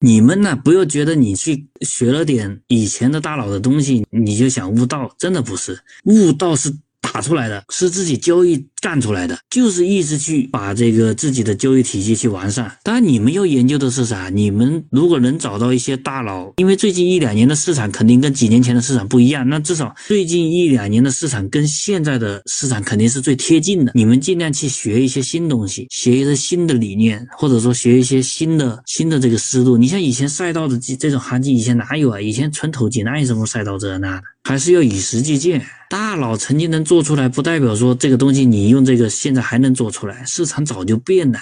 你们呢，不要觉得你去学了点以前的大佬的东西，你就想悟道，真的不是，悟道是。打出来的是自己交易干出来的，就是一直去把这个自己的交易体系去完善。当然，你们要研究的是啥？你们如果能找到一些大佬，因为最近一两年的市场肯定跟几年前的市场不一样，那至少最近一两年的市场跟现在的市场肯定是最贴近的。你们尽量去学一些新东西，学一些新的理念，或者说学一些新的新的这个思路。你像以前赛道的这这种行情，以前哪有啊？以前纯投机，哪有什么赛道这那的？还是要与时俱进。大佬曾经能做出来，不代表说这个东西你用这个现在还能做出来。市场早就变了。